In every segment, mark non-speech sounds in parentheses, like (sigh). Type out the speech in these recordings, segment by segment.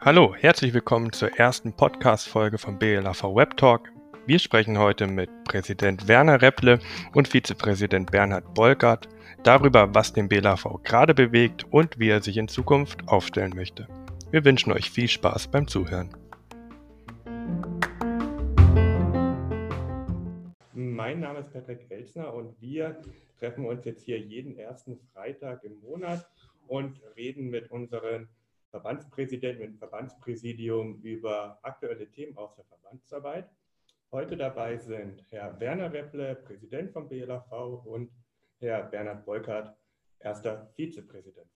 Hallo, herzlich willkommen zur ersten Podcast-Folge von BLAV Web Talk. Wir sprechen heute mit Präsident Werner Repple und Vizepräsident Bernhard Bolgert darüber, was den BLAV gerade bewegt und wie er sich in Zukunft aufstellen möchte. Wir wünschen euch viel Spaß beim Zuhören. Mein Name ist Patrick Elsner und wir treffen uns jetzt hier jeden ersten Freitag im Monat und reden mit unseren Verbandspräsident, mit dem Verbandspräsidium über aktuelle Themen aus der Verbandsarbeit. Heute dabei sind Herr Werner Wepple, Präsident vom BLAV und Herr Bernhard Beukert, erster Vizepräsident.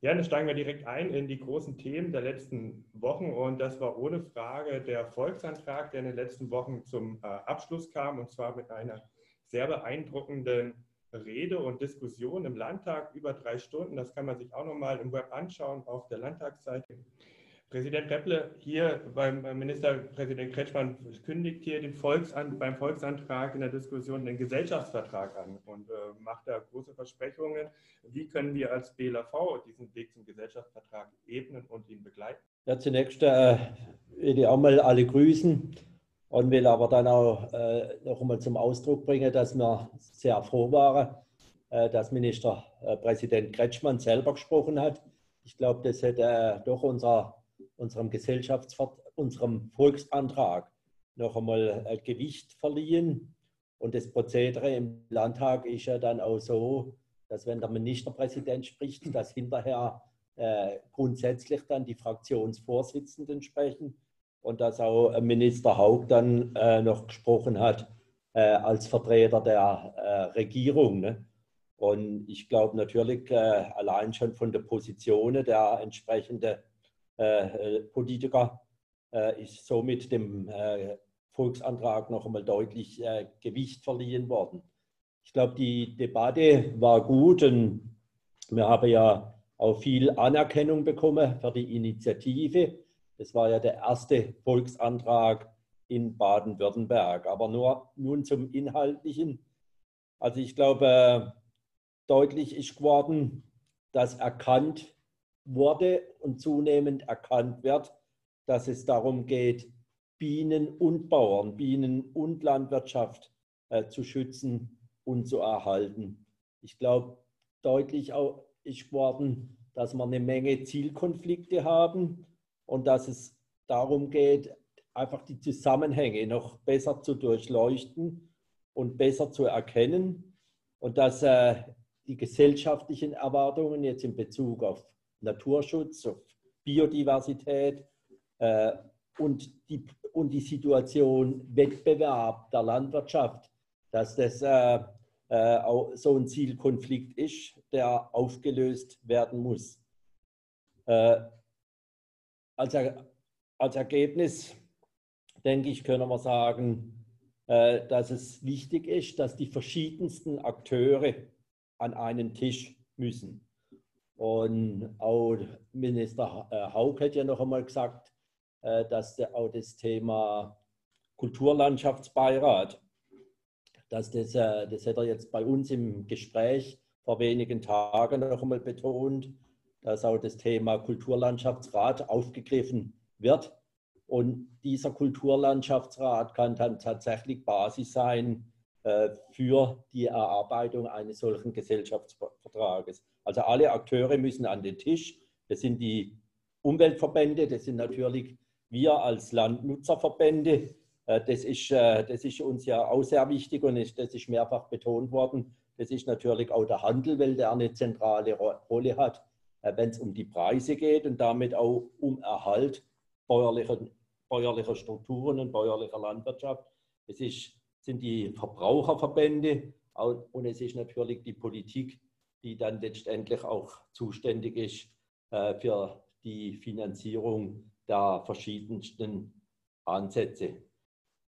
Ja, dann steigen wir direkt ein in die großen Themen der letzten Wochen und das war ohne Frage der Volksantrag, der in den letzten Wochen zum äh, Abschluss kam und zwar mit einer sehr beeindruckenden Rede und Diskussion im Landtag über drei Stunden. Das kann man sich auch nochmal im Web anschauen auf der Landtagsseite. Präsident Repple hier beim Ministerpräsident Kretschmann kündigt hier den Volksan beim Volksantrag in der Diskussion den Gesellschaftsvertrag an und äh, macht da große Versprechungen. Wie können wir als BLAV diesen Weg zum Gesellschaftsvertrag ebnen und ihn begleiten? Ja, zunächst äh, will ich auch mal alle grüßen und will aber dann auch äh, noch einmal zum Ausdruck bringen, dass wir sehr froh waren, äh, dass Ministerpräsident Kretschmann selber gesprochen hat. Ich glaube, das hätte äh, doch unser, unserem Gesellschaftsvert unserem Volksantrag noch einmal äh, Gewicht verliehen. Und das Prozedere im Landtag ist ja dann auch so, dass wenn der Ministerpräsident spricht, dass hinterher äh, grundsätzlich dann die Fraktionsvorsitzenden sprechen und dass auch Minister Haug dann äh, noch gesprochen hat äh, als Vertreter der äh, Regierung. Ne? Und ich glaube natürlich äh, allein schon von der Position der entsprechenden äh, Politiker äh, ist somit dem Volksantrag noch einmal deutlich Gewicht verliehen worden. Ich glaube, die Debatte war gut und wir haben ja auch viel Anerkennung bekommen für die Initiative das war ja der erste Volksantrag in Baden-Württemberg. Aber nur nun zum Inhaltlichen. Also ich glaube, deutlich ist geworden, dass erkannt wurde und zunehmend erkannt wird, dass es darum geht, Bienen und Bauern, Bienen und Landwirtschaft äh, zu schützen und zu erhalten. Ich glaube, deutlich auch ist geworden, dass wir eine Menge Zielkonflikte haben und dass es darum geht, einfach die Zusammenhänge noch besser zu durchleuchten und besser zu erkennen und dass äh, die gesellschaftlichen Erwartungen jetzt in Bezug auf Naturschutz, auf Biodiversität äh, und, die, und die Situation Wettbewerb der Landwirtschaft, dass das äh, äh auch so ein Zielkonflikt ist, der aufgelöst werden muss. Äh, als, er, als Ergebnis, denke ich, können wir sagen, äh, dass es wichtig ist, dass die verschiedensten Akteure an einen Tisch müssen. Und auch Minister äh, Haug hat ja noch einmal gesagt, äh, dass auch das Thema Kulturlandschaftsbeirat, dass das, das hat er jetzt bei uns im Gespräch vor wenigen Tagen noch einmal betont, dass auch das Thema Kulturlandschaftsrat aufgegriffen wird. Und dieser Kulturlandschaftsrat kann dann tatsächlich Basis sein äh, für die Erarbeitung eines solchen Gesellschaftsvertrages. Also alle Akteure müssen an den Tisch. Das sind die Umweltverbände, das sind natürlich wir als Landnutzerverbände. Äh, das, ist, äh, das ist uns ja auch sehr wichtig und das ist mehrfach betont worden. Das ist natürlich auch der Handel, weil der eine zentrale Rolle hat äh, wenn es um die Preise geht und damit auch um Erhalt bäuerlicher, bäuerlicher Strukturen und bäuerlicher Landwirtschaft. Es ist, sind die Verbraucherverbände und es ist natürlich die Politik, die dann letztendlich auch zuständig ist äh, für die Finanzierung der verschiedensten Ansätze.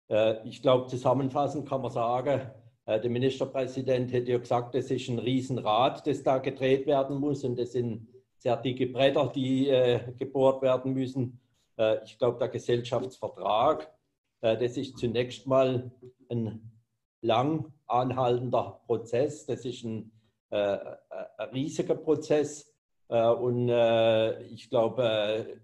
Äh, ich glaube, zusammenfassend kann man sagen, der Ministerpräsident hätte ja gesagt, es ist ein Riesenrad, das da gedreht werden muss und das sind sehr dicke Bretter, die äh, gebohrt werden müssen. Äh, ich glaube, der Gesellschaftsvertrag, äh, das ist zunächst mal ein lang anhaltender Prozess. Das ist ein, äh, riesiger Prozess. Äh, und äh, ich glaube,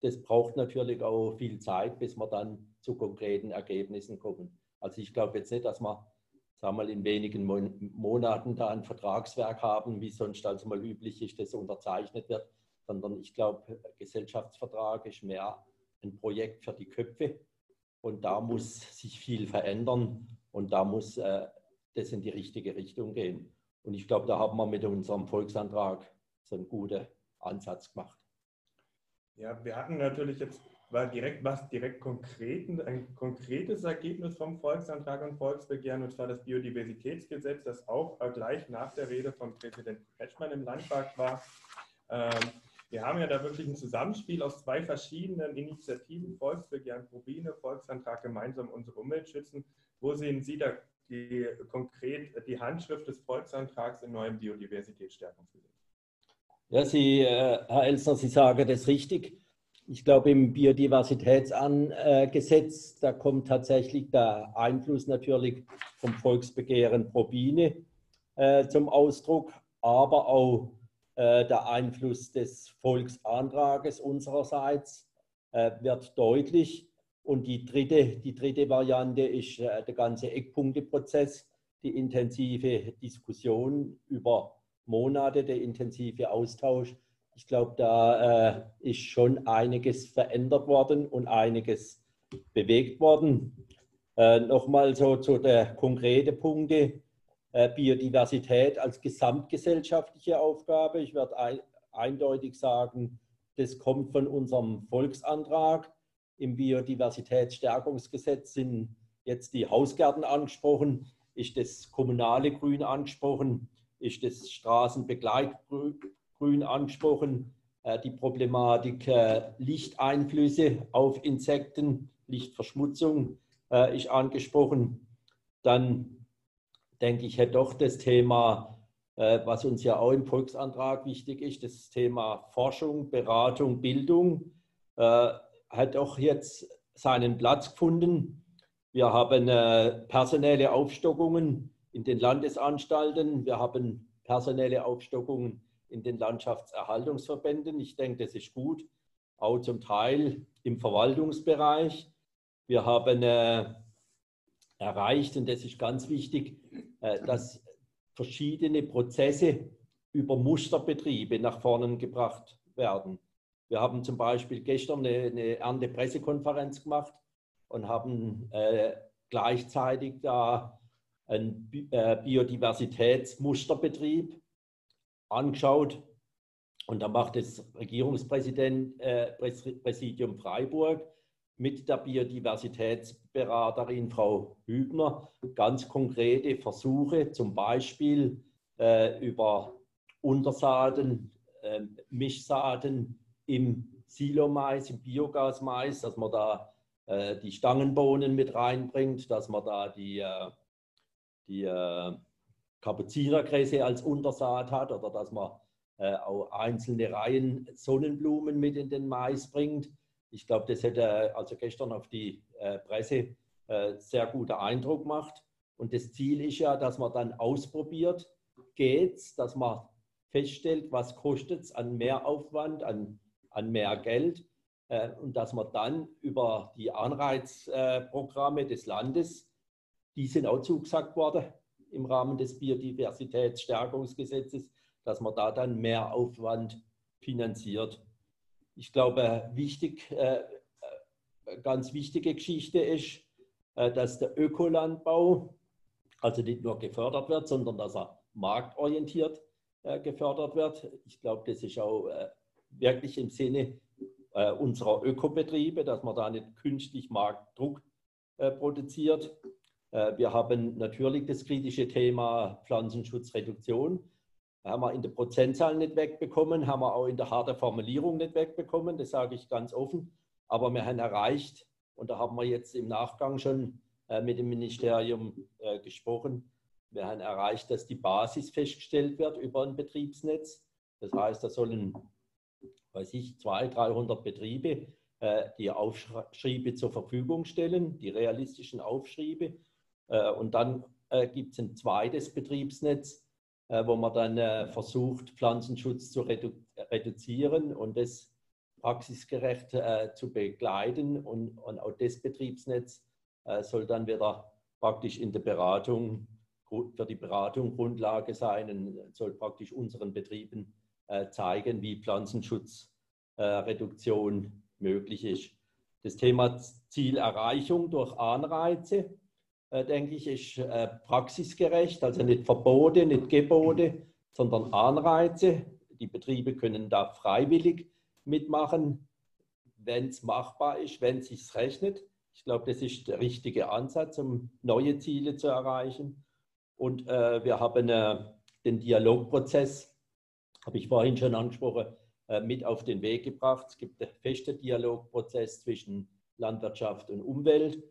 das braucht natürlich auch viel Zeit, bis wir dann zu konkreten Ergebnissen kommen. Also ich glaube jetzt nicht, dass wir sagen wir mal, in wenigen Monaten da ein Vertragswerk haben, wie sonst also mal üblich ist, das unterzeichnet wird, sondern ich glaube, Gesellschaftsvertrag ist mehr ein Projekt für die Köpfe und da muss sich viel verändern und da muss äh, das in die richtige Richtung gehen. Und ich glaube, da haben wir mit unserem Volksantrag so einen guten Ansatz gemacht. Ja, wir hatten natürlich jetzt war direkt was direkt konkreten, ein konkretes Ergebnis vom Volksantrag und Volksbegehren, und zwar das Biodiversitätsgesetz, das auch gleich nach der Rede von Präsident Kretschmann im Landtag war. Ähm, wir haben ja da wirklich ein Zusammenspiel aus zwei verschiedenen Initiativen, Volksbegehren, Probine, Volksantrag gemeinsam unsere Umwelt schützen. Wo sehen Sie da die, konkret die Handschrift des Volksantrags im neuen Biodiversitätsstärkungsgesetz? Ja, Sie, äh, Herr Elsner, Sie sagen das richtig. Ich glaube, im Biodiversitätsgesetz, da kommt tatsächlich der Einfluss natürlich vom Volksbegehren Probine äh, zum Ausdruck, aber auch äh, der Einfluss des Volksantrages unsererseits äh, wird deutlich. Und die dritte, die dritte Variante ist äh, der ganze Eckpunkteprozess, die intensive Diskussion über Monate, der intensive Austausch ich glaube, da äh, ist schon einiges verändert worden und einiges bewegt worden. Äh, Nochmal so zu der konkreten Punkte. Äh, Biodiversität als gesamtgesellschaftliche Aufgabe. Ich werde ein, eindeutig sagen, das kommt von unserem Volksantrag. Im Biodiversitätsstärkungsgesetz sind jetzt die Hausgärten angesprochen, ist das kommunale Grün angesprochen, ist das Straßenbegleitgrün Grün angesprochen, äh, die Problematik äh, Lichteinflüsse auf Insekten, Lichtverschmutzung ist angesprochen. Dann denke ich, hätte doch das Thema, was uns ja auch im Volksantrag wichtig ist, das Thema Forschung, Beratung, Bildung, hat auch jetzt seinen Platz gefunden. Wir haben personelle Aufstockungen in den Landesanstalten, wir haben personelle Aufstockungen in den Landschaftserhaltungsverbänden. Ich denke, das ist gut, auch zum Teil im Verwaltungsbereich. Wir haben äh, erreicht, und das ist ganz wichtig, äh, dass verschiedene Prozesse über Musterbetriebe nach vorne gebracht werden. Wir haben zum Beispiel gestern eine, eine Erntepressekonferenz gemacht und haben äh, gleichzeitig da einen äh, Biodiversitätsmusterbetrieb angeschaut. Und da macht das Regierungspräsidium äh, Freiburg mit der Biodiversitätsberaterin Frau Hübner ganz konkrete Versuche, zum Beispiel äh, über Untersaaten, äh, Mischsaaten im Silomais, im Biogasmais, dass man da äh, die Stangenbohnen mit reinbringt, dass man da die, äh, die äh, Kapuzinergräse als Untersaat hat oder dass man äh, auch einzelne Reihen Sonnenblumen mit in den Mais bringt. Ich glaube, das hätte also gestern auf die äh, Presse äh, sehr guter Eindruck gemacht. Und das Ziel ist ja, dass man dann ausprobiert, geht's, dass man feststellt, was kostet es an Mehraufwand, an, an mehr Geld äh, und dass man dann über die Anreizprogramme des Landes, die sind auch zugesagt worden, im Rahmen des Biodiversitätsstärkungsgesetzes, dass man da dann mehr Aufwand finanziert. Ich glaube, wichtig, äh, ganz wichtige Geschichte ist, äh, dass der Ökolandbau also nicht nur gefördert wird, sondern dass er marktorientiert gefördert wird. Ich glaube, das ist auch wirklich im Sinne unserer Ökobetriebe, dass man da nicht künstlich Marktdruck produziert. Äh, wir haben natürlich das kritische Thema Pflanzenschutzreduktion. Haben wir in der Prozentzahl nicht wegbekommen, haben wir auch in der harten Formulierung nicht wegbekommen, das sage ich ganz offen. Aber wir haben erreicht, und da haben wir jetzt im Nachgang schon äh, mit dem Ministerium äh, gesprochen, wir haben erreicht, dass die Basis festgestellt wird über ein Betriebsnetz. Das heißt, da sollen, weiß ich, 200, 300 Betriebe die Aufschriebe zur Verfügung stellen, die realistischen Aufschriebe. Äh, und dann äh, gibt es ein zweites Betriebsnetz, äh, wo man dann äh, versucht, Pflanzenschutz zu redu reduzieren und das praxisgerecht äh, zu begleiten. Und, und, auch das Betriebsnetz äh, soll dann wieder praktisch in der Beratung, für die Beratung Grundlage sein und soll praktisch unseren Betrieben äh, zeigen, wie Pflanzenschutzreduktion möglich ist. Das Thema Zielerreichung durch Anreize äh, denke ich, ist äh, praxisgerecht, also nicht Verbote, nicht Gebote, sondern Anreize. Die Betriebe können da freiwillig mitmachen, wenn es machbar ist, wenn es sich rechnet. Ich glaube, das ist der richtige Ansatz, um neue Ziele zu erreichen. Und äh, wir haben äh, den Dialogprozess, habe ich vorhin schon angesprochen, äh, mit auf den Weg gebracht. Es gibt einen festen Dialogprozess zwischen Landwirtschaft und Umwelt.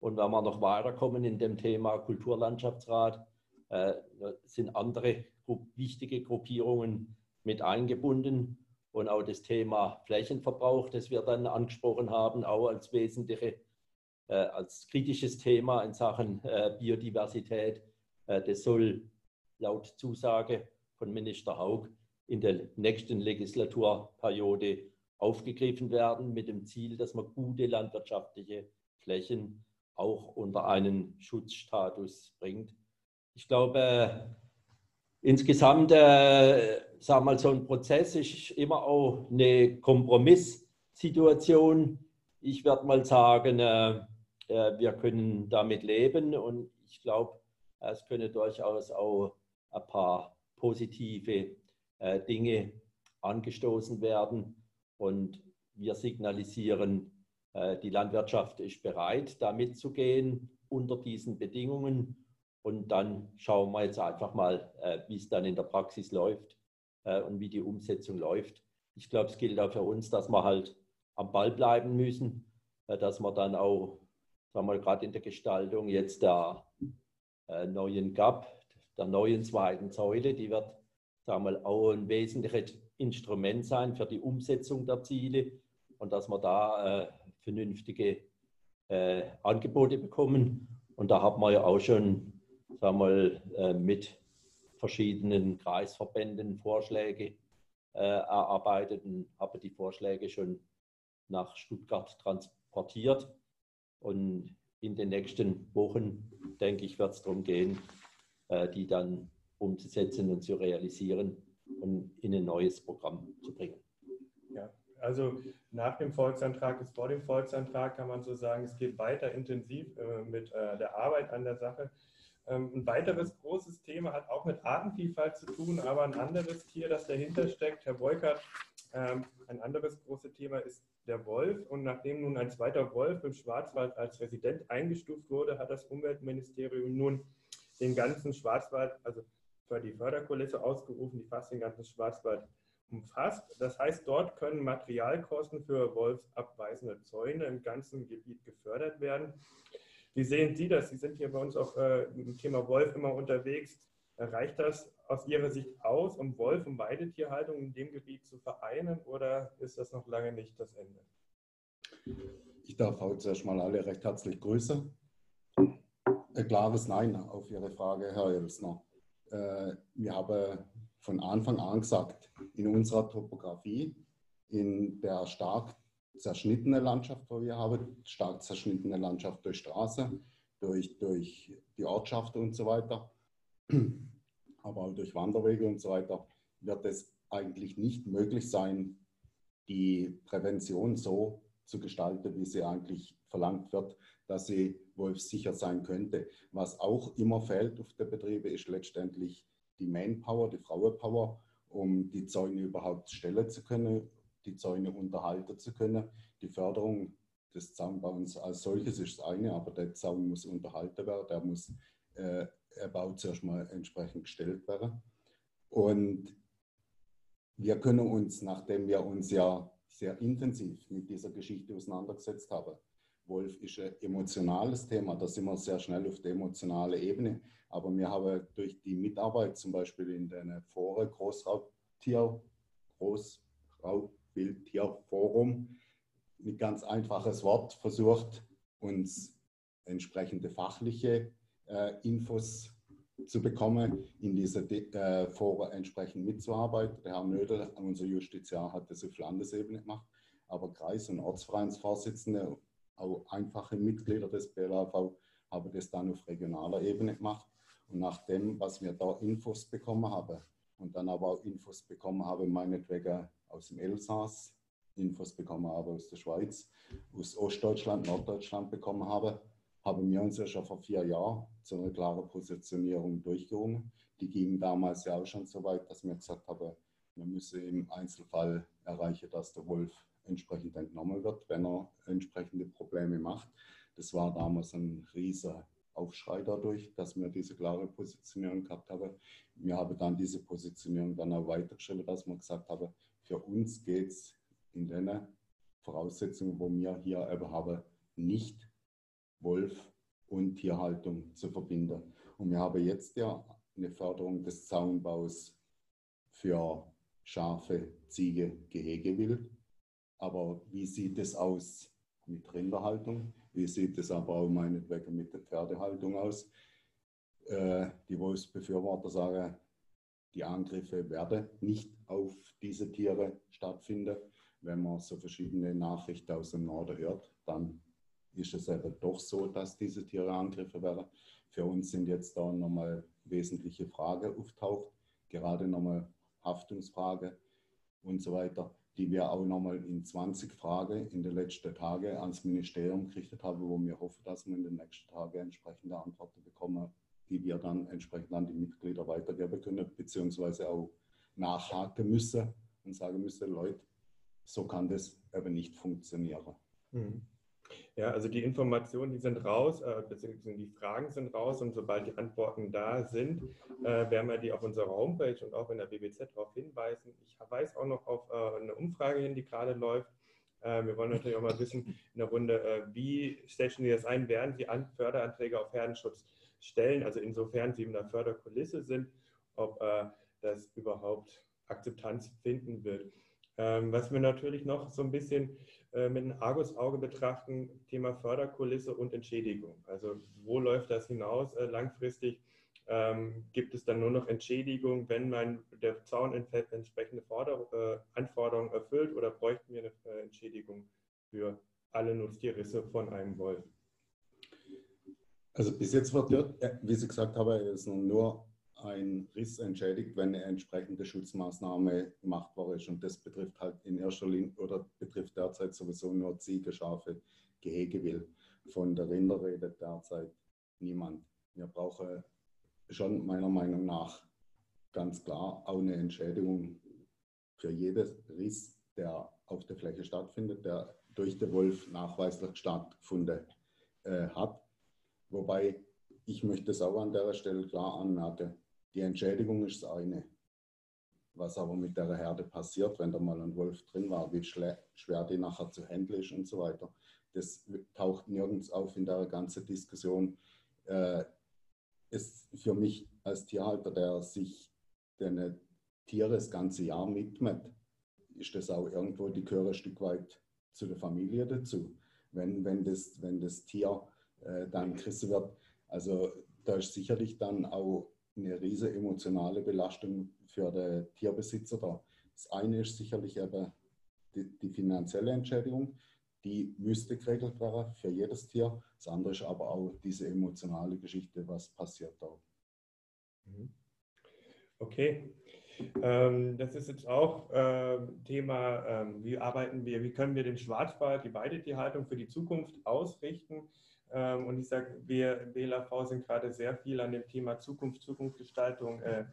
Und wenn wir noch weiterkommen in dem Thema Kulturlandschaftsrat, äh, sind andere wichtige Gruppierungen mit eingebunden. Und auch das Thema Flächenverbrauch, das wir dann angesprochen haben, auch als wesentliche, äh, als kritisches Thema in Sachen äh, Biodiversität, äh, das soll laut Zusage von Minister Haug in der nächsten Legislaturperiode aufgegriffen werden, mit dem Ziel, dass man gute landwirtschaftliche Flächen auch unter einen Schutzstatus bringt. Ich glaube, insgesamt, äh, wir mal, so ein Prozess ist immer auch eine Kompromisssituation. Ich werde mal sagen, äh, äh, wir können damit leben und ich glaube, es können durchaus auch ein paar positive äh, Dinge angestoßen werden und wir signalisieren, äh, die Landwirtschaft ist bereit, da mitzugehen unter diesen Bedingungen. Und dann schauen wir jetzt einfach mal, äh, wie es dann in der Praxis läuft äh, und wie die Umsetzung läuft. Ich glaube, es gilt auch für uns, dass wir halt am Ball bleiben müssen, dass wir dann auch, sagen wir gerade in der Gestaltung jetzt der neuen GAP, der neuen zweiten Säule, die wird, sagen wir mal, auch ein wesentliches Instrument sein für die Umsetzung der Ziele und dass wir da vernünftige äh, Angebote bekommen. Und da haben wir ja auch schon sagen wir mal, äh, mit verschiedenen Kreisverbänden Vorschläge äh, erarbeitet und habe die Vorschläge schon nach Stuttgart transportiert. Und in den nächsten Wochen, denke ich, wird es darum gehen, äh, die dann umzusetzen und zu realisieren und in ein neues Programm zu bringen. Ja, also nach dem Volksantrag ist vor dem Volksantrag, kann man so sagen, es geht weiter intensiv äh, mit äh, der Arbeit an der Sache. Ähm, ein weiteres großes Thema hat auch mit Artenvielfalt zu tun, aber ein anderes Tier, das dahinter steckt, Herr Beukert, ähm, ein anderes großes Thema ist der Wolf. Und nachdem nun ein zweiter Wolf im Schwarzwald als Resident eingestuft wurde, hat das Umweltministerium nun den ganzen Schwarzwald, also für die Förderkulisse ausgerufen, die fast den ganzen Schwarzwald umfasst. Das heißt, dort können Materialkosten für wolfsabweisende Zäune im ganzen Gebiet gefördert werden. Wie sehen Sie das? Sie sind hier bei uns auch äh, im Thema Wolf immer unterwegs. Reicht das aus Ihrer Sicht aus, um Wolf- und Weidetierhaltung in dem Gebiet zu vereinen oder ist das noch lange nicht das Ende? Ich darf heute zuerst mal alle recht herzlich grüßen. Ein klares Nein auf Ihre Frage, Herr Elsner. Äh, wir haben von Anfang an gesagt, in unserer Topografie, in der stark zerschnittene Landschaft, wo wir haben, stark zerschnittene Landschaft durch Straße, durch, durch die Ortschaft und so weiter, aber auch durch Wanderwege und so weiter, wird es eigentlich nicht möglich sein, die Prävention so zu gestalten, wie sie eigentlich verlangt wird, dass sie wolfssicher sein könnte. Was auch immer fehlt auf der Betriebe, ist letztendlich die Manpower, die Frauenpower, um die Zäune überhaupt stellen zu können, die Zäune unterhalten zu können. Die Förderung des Zaunbauens als solches ist das eine, aber der Zaun muss unterhalten werden, der muss äh, erbaut zuerst mal entsprechend gestellt werden. Und wir können uns, nachdem wir uns ja sehr intensiv mit dieser Geschichte auseinandergesetzt haben, Wolf ist ein emotionales Thema, da sind wir sehr schnell auf der emotionalen Ebene. Aber wir haben durch die Mitarbeit zum Beispiel in den Foren Großraubtier, Großraubbildtierforum, mit ganz einfaches Wort versucht, uns entsprechende fachliche äh, Infos zu bekommen, in dieser äh, Foren entsprechend mitzuarbeiten. Der Herr Nödel, unser Justiziar, hat das auf Landesebene gemacht, aber Kreis- und Ortsvereinsvorsitzende, auch einfache Mitglieder des BLAV, haben das dann auf regionaler Ebene gemacht. Und nach dem, was wir da Infos bekommen haben und dann aber auch Infos bekommen haben, meinetwegen aus dem Elsass, Infos bekommen habe aus der Schweiz, aus Ostdeutschland, Norddeutschland bekommen habe, haben wir uns ja schon vor vier Jahren zu einer klaren Positionierung durchgerungen. Die gingen damals ja auch schon so weit, dass wir gesagt haben, wir müssen im Einzelfall erreichen, dass der Wolf entsprechend entnommen wird, wenn er entsprechende Probleme macht. Das war damals ein riesiger Aufschrei dadurch, dass wir diese klare Positionierung gehabt haben. Wir haben dann diese Positionierung dann auch weitergeschrieben, dass wir gesagt haben, für uns geht es in den Voraussetzungen, wo wir hier eben haben, nicht Wolf und Tierhaltung zu verbinden. Und wir haben jetzt ja eine Förderung des Zaunbaus für Schafe, Ziege, Gehegewild. Aber wie sieht es aus mit Rinderhaltung? Wie sieht es aber auch meinetwegen mit der Pferdehaltung aus? Äh, die Wolfsbefürworter sagen, die Angriffe werden nicht auf diese Tiere stattfinden. Wenn man so verschiedene Nachrichten aus dem Norden hört, dann ist es eben doch so, dass diese Tiere Angriffe werden. Für uns sind jetzt da nochmal wesentliche Fragen auftaucht, gerade nochmal Haftungsfrage und so weiter, die wir auch nochmal in 20 Fragen in den letzten Tagen ans Ministerium gerichtet haben, wo wir hoffen, dass wir in den nächsten Tagen entsprechende Antworten bekommen, die wir dann entsprechend an die Mitglieder weitergeben können, beziehungsweise auch nachhaken müssen und sagen müssen, Leute, so kann das eben nicht funktionieren. Mhm. Ja, also die Informationen, die sind raus, äh, beziehungsweise die Fragen sind raus und sobald die Antworten da sind, äh, werden wir die auf unserer Homepage und auch in der BBZ darauf hinweisen. Ich weise auch noch auf äh, eine Umfrage hin, die gerade läuft. Äh, wir wollen natürlich auch mal wissen in der Runde, äh, wie stellen Sie das ein, werden Sie An Förderanträge auf Herdenschutz stellen, also insofern Sie in der Förderkulisse sind, ob äh, das überhaupt Akzeptanz finden wird. Ähm, was wir natürlich noch so ein bisschen äh, mit einem Argusauge betrachten, Thema Förderkulisse und Entschädigung. Also wo läuft das hinaus äh, langfristig? Ähm, gibt es dann nur noch Entschädigung, wenn man der Zaun entsprechende Forder äh, Anforderungen erfüllt oder bräuchten wir eine äh, Entschädigung für alle Nutztierrisse von einem Wolf? Also bis jetzt wird, wie Sie gesagt haben, ist nur ein Riss entschädigt, wenn eine entsprechende Schutzmaßnahme machbar ist. Und das betrifft halt in erster Linie oder betrifft derzeit sowieso nur Ziege, Schafe, Gehegewill. Von der Rinder redet derzeit niemand. Wir brauchen schon meiner Meinung nach ganz klar auch eine Entschädigung für jeden Riss, der auf der Fläche stattfindet, der durch den Wolf nachweislich stattgefunden äh, hat. Wobei ich möchte es auch an der Stelle klar anmerken, die Entschädigung ist das eine. Was aber mit der Herde passiert, wenn da mal ein Wolf drin war, wie schwer die nachher zu handeln ist und so weiter, das taucht nirgends auf in der ganzen Diskussion. Äh, ist für mich als Tierhalter, der sich den Tiere das ganze Jahr widmet, ist das auch irgendwo, die gehören ein Stück weit zu der Familie dazu. Wenn, wenn, das, wenn das Tier äh, dann gerissen wird, also da ist sicherlich dann auch eine riesige emotionale Belastung für den Tierbesitzer da. Das eine ist sicherlich eben die, die finanzielle Entschädigung, die müsste geregelt werden für jedes Tier. Das andere ist aber auch diese emotionale Geschichte, was passiert da. Mhm. Okay. Ähm, das ist jetzt auch äh, Thema, ähm, wie arbeiten wir, wie können wir den Schwarzwald, die Weidetierhaltung für die Zukunft ausrichten. Ähm, und ich sage, wir im BLAV sind gerade sehr viel an dem Thema Zukunft, Zukunftsgestaltung äh,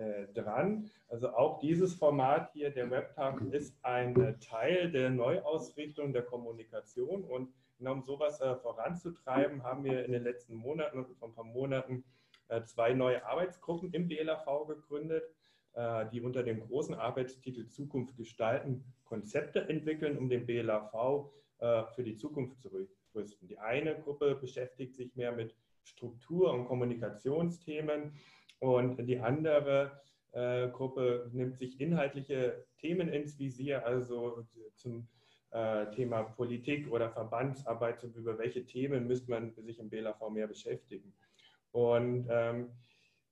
äh, dran. Also auch dieses Format hier, der Webtag, ist ein äh, Teil der Neuausrichtung der Kommunikation. Und genau um sowas äh, voranzutreiben, haben wir in den letzten Monaten, vor ein paar Monaten, äh, zwei neue Arbeitsgruppen im BLAV gegründet, äh, die unter dem großen Arbeitstitel Zukunft gestalten Konzepte entwickeln, um den BLAV für die Zukunft zu rüsten. Die eine Gruppe beschäftigt sich mehr mit Struktur- und Kommunikationsthemen und die andere äh, Gruppe nimmt sich inhaltliche Themen ins Visier, also zum äh, Thema Politik oder Verbandsarbeit, über welche Themen müsste man sich im BLAV mehr beschäftigen. Und ähm,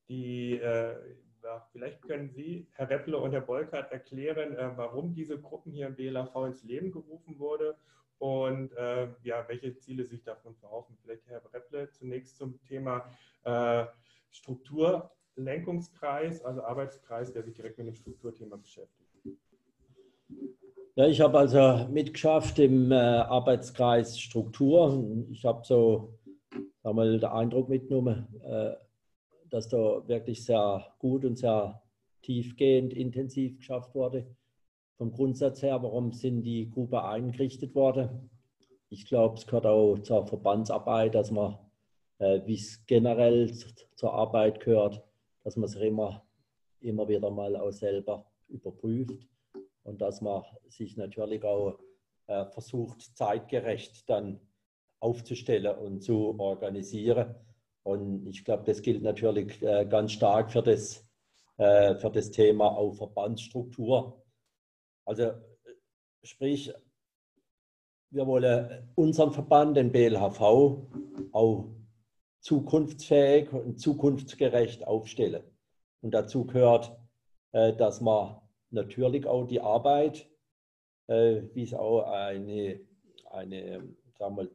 die, äh, ja, vielleicht können Sie, Herr Repple und Herr Bolkert, erklären, äh, warum diese Gruppen hier im BLAV ins Leben gerufen wurde und äh, ja, welche Ziele sich davon verhoffen. Vielleicht Herr Repple zunächst zum Thema äh, Strukturlenkungskreis, also Arbeitskreis, der sich direkt mit dem Strukturthema beschäftigt. Ja, ich habe also mitgeschafft im äh, Arbeitskreis Struktur. Ich habe so sag mal, den Eindruck mitgenommen, äh, dass da wirklich sehr gut und sehr tiefgehend, intensiv geschafft wurde. Vom Grundsatz her, warum sind die Gruppe eingerichtet worden? Ich glaube, es gehört auch zur Verbandsarbeit, dass man, äh, wie es generell zur Arbeit gehört, dass man sich immer, immer wieder mal auch selber überprüft und dass man sich natürlich auch äh, versucht, zeitgerecht dann aufzustellen und zu organisieren. Und ich glaube, das gilt natürlich äh, ganz stark für das, äh, für das Thema auch Verbandsstruktur. Also sprich, wir wollen unseren Verband, den BLHV, auch zukunftsfähig und zukunftsgerecht aufstellen. Und dazu gehört, dass man natürlich auch die Arbeit, äh, wie es auch eine, eine sagen wir,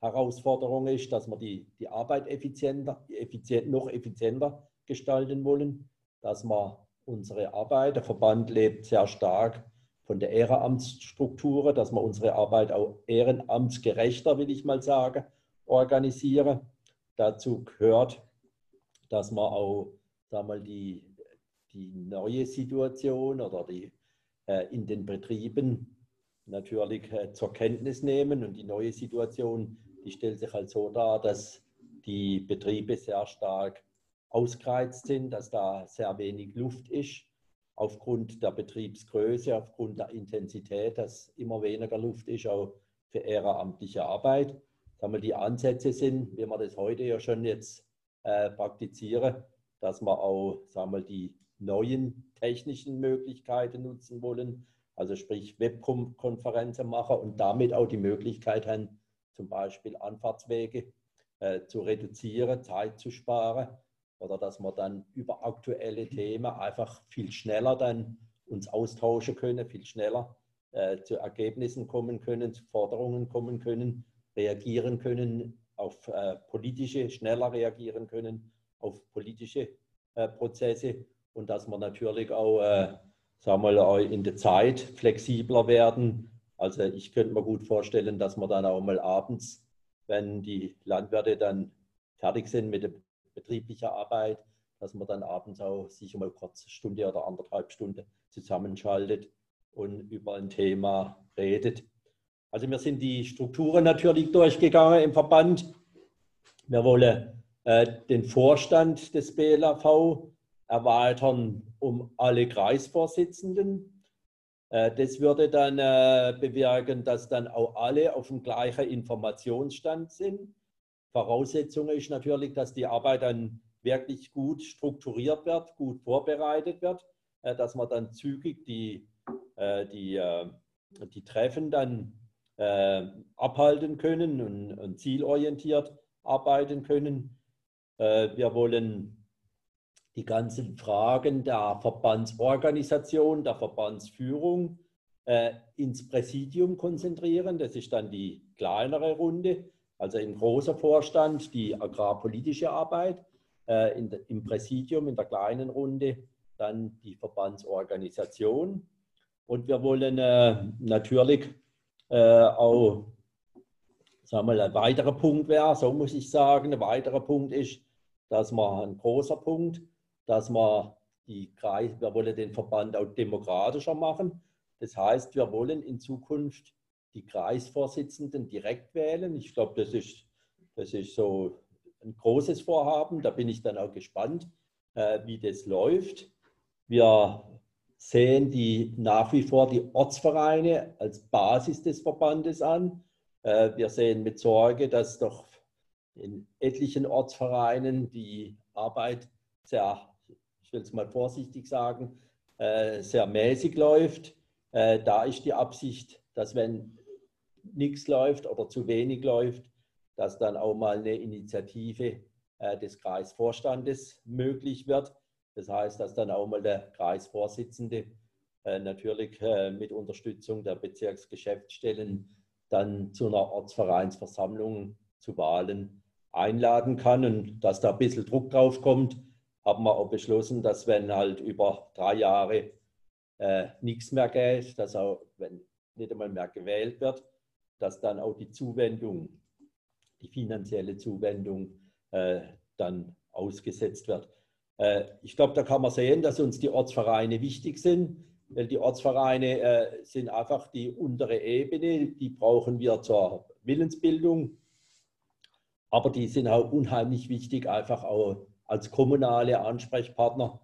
Zeitherausforderung ist, dass wir die, die Arbeit effizienter, effizient, noch effizienter gestalten wollen, dass wir unsere Arbeit, der Verband lebt sehr stark von der Ehrenamtsstruktur, dass wir unsere Arbeit auch ehrenamtsgerechter, will ich mal sagen, organisieren. Dazu gehört, dass wir auch sagen wir, die die neue Situation oder die äh, in den Betrieben natürlich äh, zur Kenntnis nehmen. Und die neue Situation, die stellt sich halt so dar, dass die Betriebe sehr stark ausgereizt sind, dass da sehr wenig Luft ist, aufgrund der Betriebsgröße, aufgrund der Intensität, dass immer weniger Luft ist, auch für ehrenamtliche Arbeit. Sagen wir, die Ansätze sind, wie wir das heute ja schon jetzt äh, praktizieren, dass man auch sagen wir, die neuen technischen Möglichkeiten nutzen wollen, also sprich Webkonferenzen machen und damit auch die Möglichkeit haben, zum Beispiel Anfahrtswege äh, zu reduzieren, Zeit zu sparen oder dass wir dann über aktuelle Themen einfach viel schneller dann uns austauschen können, viel schneller äh, zu Ergebnissen kommen können, zu Forderungen kommen können, reagieren können auf äh, politische, schneller reagieren können auf politische äh, Prozesse und dass wir natürlich auch, äh, sagen wir mal, in der Zeit flexibler werden. Also ich könnte mir gut vorstellen, dass wir dann auch mal abends, wenn die Landwirte dann fertig sind mit der betrieblichen Arbeit, dass man dann abends auch sich mal kurz eine Stunde oder anderthalb Stunden zusammenschaltet und über ein Thema redet. Also wir sind die Strukturen natürlich durchgegangen im Verband. Wir wollen äh, den Vorstand des BLAV erweitern um alle Kreisvorsitzenden. Äh, das würde dann äh, bewirken, dass dann auch alle auf dem gleichen Informationsstand sind. Voraussetzung ist natürlich, dass die Arbeit dann wirklich gut strukturiert wird, gut vorbereitet wird, äh, dass man dann zügig die, die, die Treffen dann abhalten können und, und zielorientiert arbeiten können. Wir wollen die ganzen Fragen der Verbandsorganisation, der Verbandsführung äh, ins Präsidium konzentrieren. Das ist dann die kleinere Runde, also im großen Vorstand die agrarpolitische Arbeit, äh, in, im Präsidium in der kleinen Runde dann die Verbandsorganisation. Und wir wollen äh, natürlich äh, auch, sagen wir mal, ein weiterer Punkt wäre, so muss ich sagen, ein weiterer Punkt ist, dass man ein großer Punkt, dass wir die Kreis, wir wollen den Verband auch demokratischer machen. Das heißt, wir wollen in Zukunft die Kreisvorsitzenden direkt wählen. Ich glaube, das ist, das ist so ein großes Vorhaben. Da bin ich dann auch gespannt, äh, wie das läuft. Wir sehen die nach wie vor die Ortsvereine als Basis des Verbandes an. Äh, wir sehen mit Sorge, dass doch in etlichen Ortsvereinen die Arbeit sehr will es mal vorsichtig sagen, äh, sehr mäßig läuft. Da ist die Absicht, dass wenn nichts läuft oder zu wenig läuft, dass dann auch mal eine Initiative äh, des Kreisvorstandes möglich wird. Das heißt, dass dann auch mal der Kreisvorsitzende natürlich mit Unterstützung der Bezirksgeschäftsstellen dann zu einer Ortsvereinsversammlung zu Wahlen einladen kann und dass da ein bisschen Druck drauf kommt, haben wir auch beschlossen, dass wenn halt über drei Jahre äh, nichts mehr geht, dass auch, wenn nicht einmal mehr gewählt wird, dass dann auch die Zuwendung, die finanzielle Zuwendung äh, dann ausgesetzt wird. Äh, ich glaube, da kann man sehen, dass uns die Ortsvereine wichtig sind, weil die Ortsvereine äh, sind einfach die untere Ebene, die brauchen wir zur Willensbildung, aber die sind auch unheimlich wichtig, einfach auch als kommunale Ansprechpartner,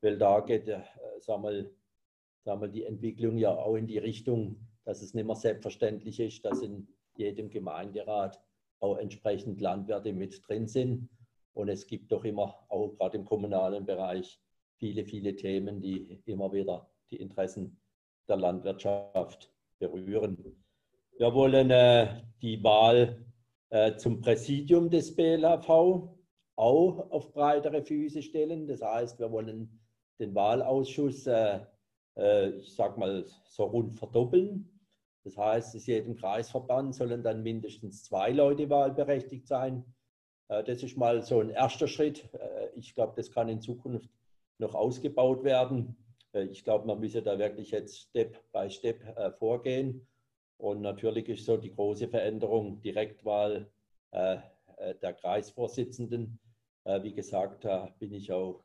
weil da geht, äh, sagen wir, die Entwicklung ja auch in die Richtung, dass es nicht mehr selbstverständlich ist, dass in jedem Gemeinderat auch entsprechend Landwirte mit drin sind. Und es gibt doch immer, auch gerade im kommunalen Bereich, viele, viele Themen, die immer wieder die Interessen der Landwirtschaft berühren. Wir wollen äh, die Wahl äh, zum Präsidium des BLHV auch auf breitere Füße stellen. Das heißt, wir wollen den Wahlausschuss äh, äh, ich sage mal, so rund verdoppeln. Das heißt, aus jedem Kreisverband sollen dann mindestens zwei Leute wahlberechtigt sein. Äh, das ist mal so ein erster Schritt. Ich glaube, das kann in Zukunft noch ausgebaut werden. Ich glaube, man müsse da wirklich jetzt Step by Step vorgehen. Und natürlich ist so die große Veränderung Direktwahl der Kreisvorsitzenden. Wie gesagt, da bin ich auch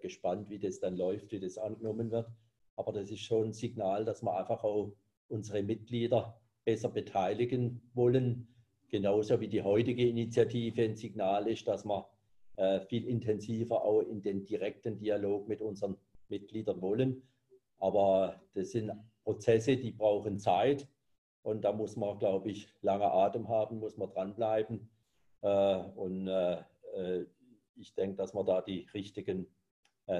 gespannt, wie das dann läuft, wie das angenommen wird. Aber das ist schon ein Signal, dass wir einfach auch unsere Mitglieder besser beteiligen wollen. Genauso wie die heutige Initiative ein Signal ist, dass wir äh, viel intensiver auch in den direkten Dialog mit unseren Mitgliedern wollen. Aber das sind Prozesse, die brauchen Zeit. Und da muss man, glaube ich, lange Atem haben, muss man dranbleiben. Äh, und äh, ich denke, dass wir da die richtigen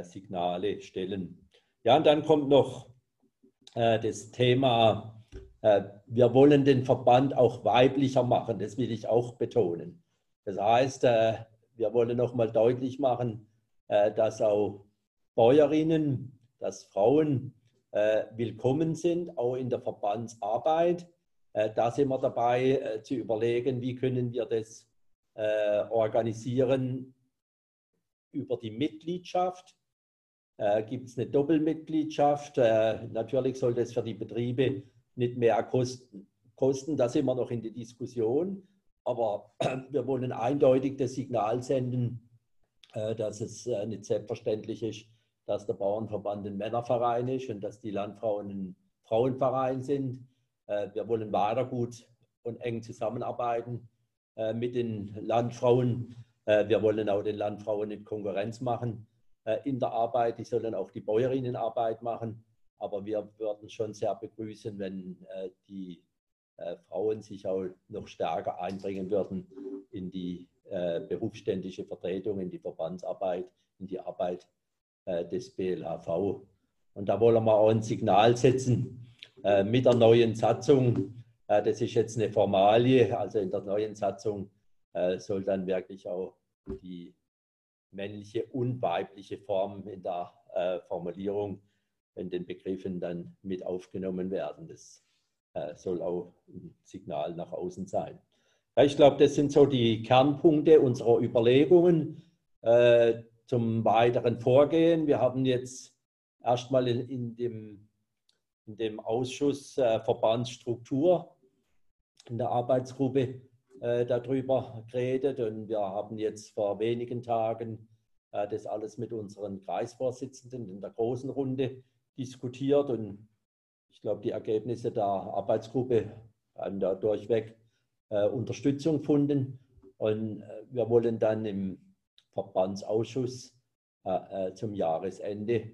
Signale stellen. Ja, und dann kommt noch äh, das Thema, äh, wir wollen den Verband auch weiblicher machen, das will ich auch betonen. Das heißt, äh, wir wollen nochmal deutlich machen, äh, dass auch Bäuerinnen, dass Frauen äh, willkommen sind, auch in der Verbandsarbeit. Da sind wir dabei zu überlegen, wie können wir das organisieren über die Mitgliedschaft äh, gibt es eine Doppelmitgliedschaft. Äh, natürlich sollte es für die Betriebe nicht mehr kosten. kosten. Da sind wir noch in der Diskussion. Aber (clears throat) wir wollen eindeutig das Signal senden, äh, dass es äh, nicht selbstverständlich ist, dass der Bauernverband ein Männerverein ist und dass die Landfrauen ein Frauenverein sind. Äh, wir wollen weiter gut und eng zusammenarbeiten mit den Landfrauen. Wir wollen auch den Landfrauen nicht Konkurrenz machen. Äh, in der Arbeit, die sollen auch die Bäuerinnen Arbeit machen. Aber wir würden schon sehr begrüßen, wenn äh, die äh, Frauen sich auch noch stärker einbringen würden in die berufsständische Vertretung, in die Verbandsarbeit, in die Arbeit des BLHV. Und da wollen wir auch ein Signal setzen mit der neuen Satzung. Das ist jetzt eine Formalie, also in der neuen Satzung soll dann wirklich auch die männliche und weibliche Form in der äh, Formulierung in den Begriffen dann mit aufgenommen werden. Das äh, soll auch ein Signal nach außen sein. Ja, ich glaube, das sind so die Kernpunkte unserer Überlegungen äh, zum weiteren Vorgehen. Wir haben jetzt erstmal in, in, dem, in dem Ausschuss äh, Verbandsstruktur in der Arbeitsgruppe äh, darüber geredet. Und wir haben jetzt vor wenigen Tagen äh, das alles mit unseren Kreisvorsitzenden in der großen Runde diskutiert. Und ich glaube, die Ergebnisse der Arbeitsgruppe haben da durchweg äh, Unterstützung gefunden. Und äh, wir wollen dann im Verbandsausschuss äh, äh, zum Jahresende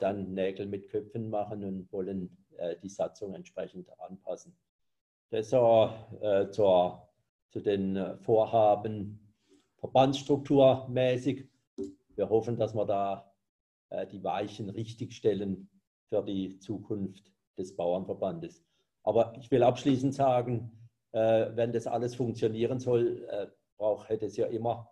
dann Nägel mit Köpfen machen und wollen die Satzung entsprechend anpassen. Das äh, zur zu den äh, Vorhaben verbandsstrukturmäßig. Wir hoffen, dass wir da äh, die Weichen richtig stellen für die Zukunft des Bauernverbandes. Aber ich will abschließend sagen, äh, wenn das alles funktionieren soll, braucht, hätte es ja immer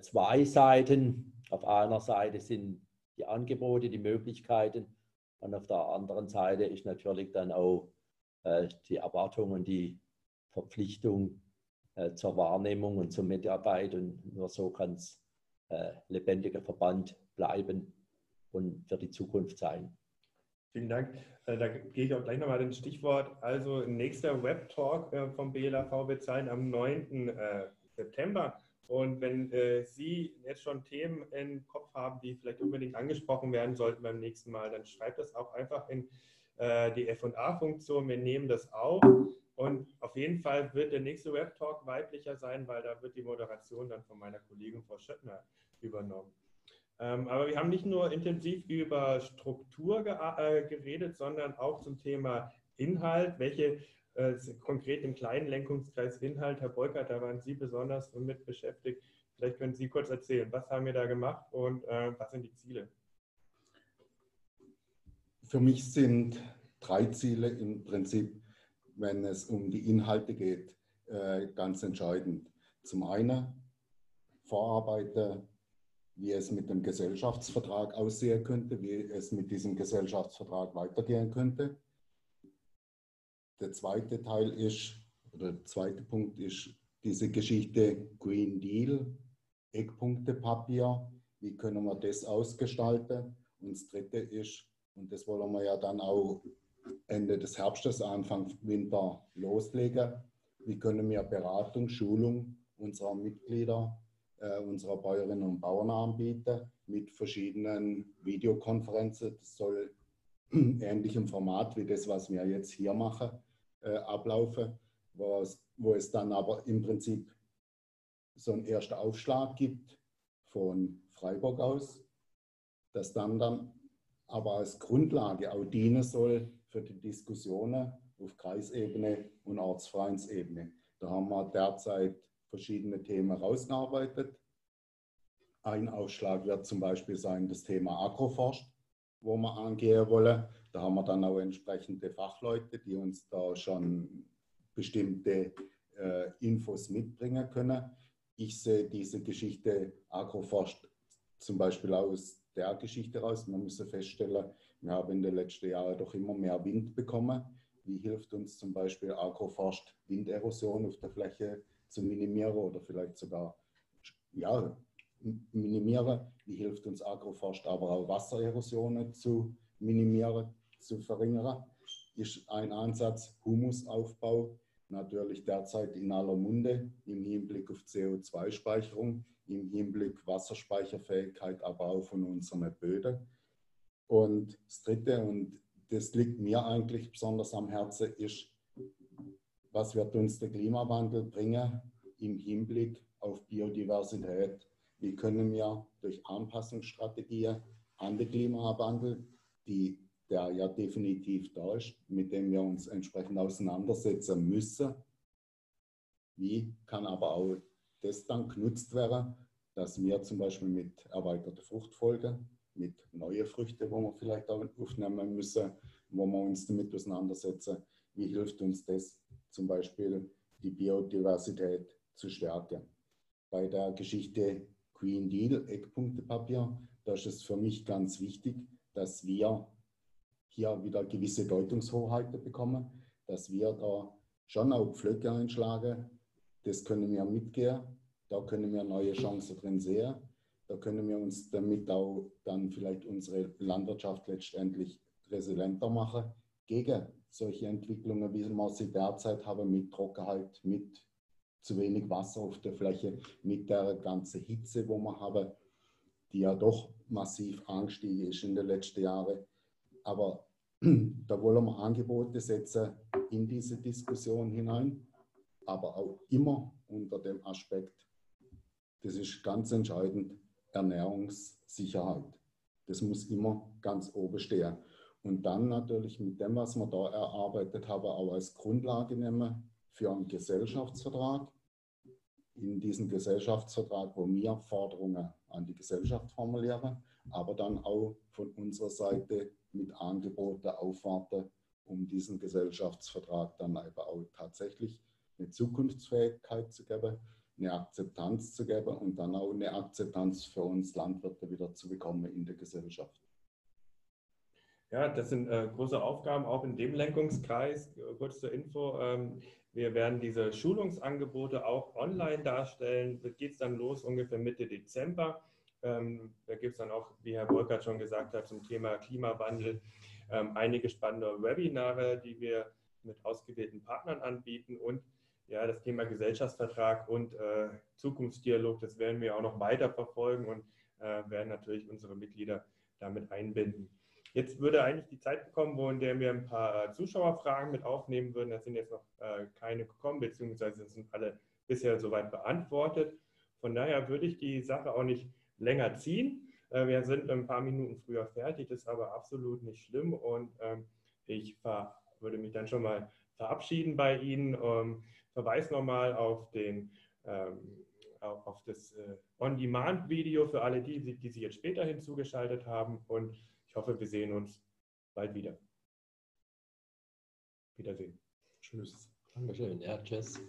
zwei Seiten. Auf einer Seite sind die Angebote, die Möglichkeiten und auf der anderen Seite ist natürlich dann auch die Erwartung und die Verpflichtung äh, zur Wahrnehmung und zur Mitarbeit und nur so kann es äh, lebendiger Verband bleiben und für die Zukunft sein. Vielen Dank. Äh, da gehe ich auch gleich nochmal ins Stichwort. Also nächster Web-Talk äh, vom BLAV wird sein am 9. Äh, September. Und wenn Sie jetzt schon Themen im Kopf haben, die vielleicht unbedingt angesprochen werden sollten beim nächsten Mal, dann schreibt das auch einfach in die FA-Funktion. Wir nehmen das auf. Und auf jeden Fall wird der nächste Web-Talk weiblicher sein, weil da wird die Moderation dann von meiner Kollegin Frau Schöttner übernommen. Ähm, aber wir haben nicht nur intensiv über Struktur äh, geredet, sondern auch zum Thema Inhalt. Welche äh, konkret im kleinen Lenkungskreis Inhalt, Herr Beukert, da waren Sie besonders mit beschäftigt. Vielleicht können Sie kurz erzählen, was haben wir da gemacht und äh, was sind die Ziele? Für mich sind drei Ziele im Prinzip, wenn es um die Inhalte geht, äh, ganz entscheidend. Zum einen Vorarbeiter wie es mit dem Gesellschaftsvertrag aussehen könnte, wie es mit diesem Gesellschaftsvertrag weitergehen könnte. Der zweite Teil ist, oder der zweite Punkt ist diese Geschichte Green Deal, Eckpunktepapier, wie können wir das ausgestalten? Und das dritte ist, und das wollen wir ja dann auch Ende des Herbstes, Anfang Winter loslegen, wie können wir Beratung, Schulung unserer Mitglieder äh, unserer Bäuerinnen und Bauern anbieten mit verschiedenen Videokonferenzen. Das soll (clears throat) ähnlich im Format wie das, was wir jetzt hier machen, äh, ablaufen, wo es, wo es dann aber im Prinzip so einen ersten Aufschlag gibt von Freiburg aus, das dann, dann aber als Grundlage auch dienen soll für die Diskussionen auf Kreisebene und Ortsvereinsebene. Da haben wir derzeit verschiedene Themen rausgearbeitet. Ein Ausschlag wird zum Beispiel sein das Thema Agroforst, wo wir angehen wollen. Da haben wir dann auch entsprechende Fachleute, die uns da schon bestimmte äh, Infos mitbringen können. Ich sehe diese Geschichte Agroforst zum Beispiel aus der Geschichte raus. Man muss feststellen, wir haben in den letzten Jahren doch immer mehr Wind bekommen. Wie hilft uns zum Beispiel Agroforst Winderosion auf der Fläche zu minimieren oder vielleicht sogar ja, minimieren. Wie hilft uns Agroforst aber auch Wassererosionen zu minimieren, zu verringern? Ist ein Ansatz Humusaufbau, natürlich derzeit in aller Munde im Hinblick auf CO2-Speicherung, im Hinblick Wasserspeicherfähigkeit, aber auch von unseren Böden. Und das Dritte, und das liegt mir eigentlich besonders am Herzen, ist was wird uns der Klimawandel bringen im Hinblick auf Biodiversität? Wie können wir durch Anpassungsstrategien an den Klimawandel, die, der ja definitiv da ist, mit dem wir uns entsprechend auseinandersetzen müssen, wie kann aber auch das dann genutzt werden, dass wir zum Beispiel mit erweiterter Fruchtfolge, mit neuen Früchten, wo wir vielleicht auch aufnehmen müssen, wo wir uns damit auseinandersetzen, wie hilft uns das zum Beispiel die Biodiversität zu stärken. Bei der Geschichte Green Deal, Eckpunktepapier, da ist es für mich ganz wichtig, dass wir hier wieder gewisse Deutungshoheiten bekommen, dass wir da schon auch Pflöcke einschlagen. Das können wir mitgehen, da können wir neue Chancen drin sehen. Da können wir uns damit auch dann vielleicht unsere Landwirtschaft letztendlich resilienter machen gegen solche Entwicklungen, wie wir sie derzeit haben, mit Trockenheit, mit zu wenig Wasser auf der Fläche, mit der ganzen Hitze, wo wir haben, die ja doch massiv angestiegen ist in den letzten Jahren. Aber (clears throat) da wollen wir Angebote setzen in diese Diskussion hinein, aber auch immer unter dem Aspekt, das ist ganz entscheidend, Ernährungssicherheit. Das muss immer ganz oben stehen. Und dann natürlich mit dem, was wir da erarbeitet haben, auch als Grundlage nehmen für einen Gesellschaftsvertrag. In diesem Gesellschaftsvertrag, wo wir Forderungen an die Gesellschaft formulieren, aber dann auch von unserer Seite mit Angeboten aufwarten, um diesen Gesellschaftsvertrag dann aber auch tatsächlich eine Zukunftsfähigkeit zu geben, eine Akzeptanz zu geben und dann auch eine Akzeptanz für uns Landwirte wieder zu bekommen in der Gesellschaft. Ja, das sind äh, große Aufgaben auch in dem Lenkungskreis. Kurz zur Info. Ähm, wir werden diese Schulungsangebote auch online darstellen. Da geht es dann los ungefähr Mitte Dezember. Ähm, da gibt es dann auch, wie Herr Wolkert schon gesagt hat, zum Thema Klimawandel ähm, einige spannende Webinare, die wir mit ausgewählten Partnern anbieten und ja, das Thema Gesellschaftsvertrag und äh, Zukunftsdialog, das werden wir auch noch weiter verfolgen und äh, werden natürlich unsere Mitglieder damit einbinden. Jetzt würde eigentlich die Zeit bekommen, wo in der wir ein paar Zuschauerfragen mit aufnehmen würden. Da sind jetzt noch äh, keine gekommen, beziehungsweise sind alle bisher soweit beantwortet. Von daher würde ich die Sache auch nicht länger ziehen. Äh, wir sind ein paar Minuten früher fertig, das ist aber absolut nicht schlimm und ähm, ich würde mich dann schon mal verabschieden bei Ihnen. Ähm, verweise nochmal auf, den, ähm, auf das On-Demand-Video für alle die, die sich jetzt später hinzugeschaltet haben und ich hoffe, wir sehen uns bald wieder. Wiedersehen. Tschüss. Dankeschön. Ja, tschüss.